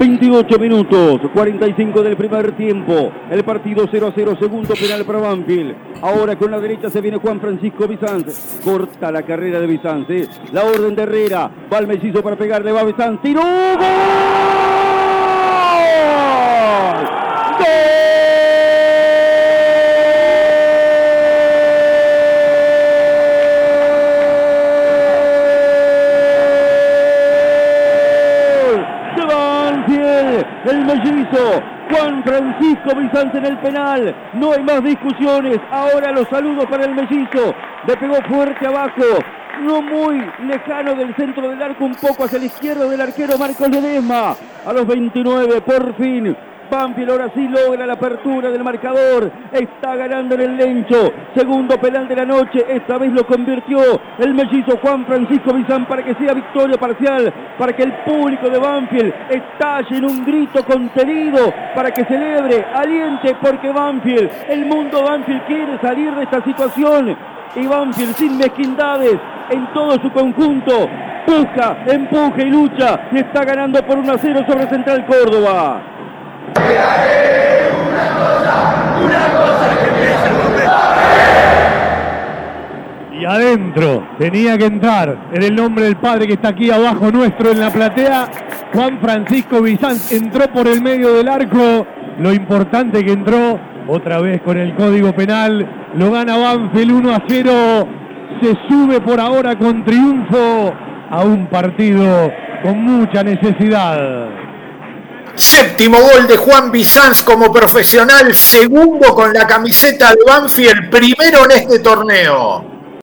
28 minutos, 45 del primer tiempo. El partido 0 a 0, segundo penal para Banfield. Ahora con la derecha se viene Juan Francisco Bizanz. Corta la carrera de Bizanz. ¿eh? La orden de Herrera. Va el mellizo para pegarle. Va Bizanz. ¡Tiró! ¡Gol! El mellizo, Juan Francisco Bizanz en el penal, no hay más discusiones, ahora los saludos para el mellizo, le pegó fuerte abajo, no muy lejano del centro del arco, un poco hacia la izquierda del arquero Marcos Ledesma, a los 29 por fin Banfield ahora sí logra la apertura del marcador. Está ganando en el Lencho. Segundo penal de la noche. Esta vez lo convirtió el mellizo Juan Francisco Bizán para que sea victoria parcial. Para que el público de Banfield estalle en un grito contenido. Para que celebre, aliente, porque Banfield, el mundo Banfield quiere salir de esta situación. Y Banfield sin mezquindades en todo su conjunto. Busca, empuja y lucha. Y está ganando por 1 a 0 sobre Central Córdoba Y adentro tenía que entrar en el nombre del padre que está aquí abajo nuestro en la platea. Juan Francisco Bizanz entró por el medio del arco. Lo importante que entró otra vez con el código penal. Lo gana Banfield 1 a 0. Se sube por ahora con triunfo a un partido con mucha necesidad. Séptimo gol de Juan Bizanz como profesional, segundo con la camiseta de Banfield, primero en este torneo.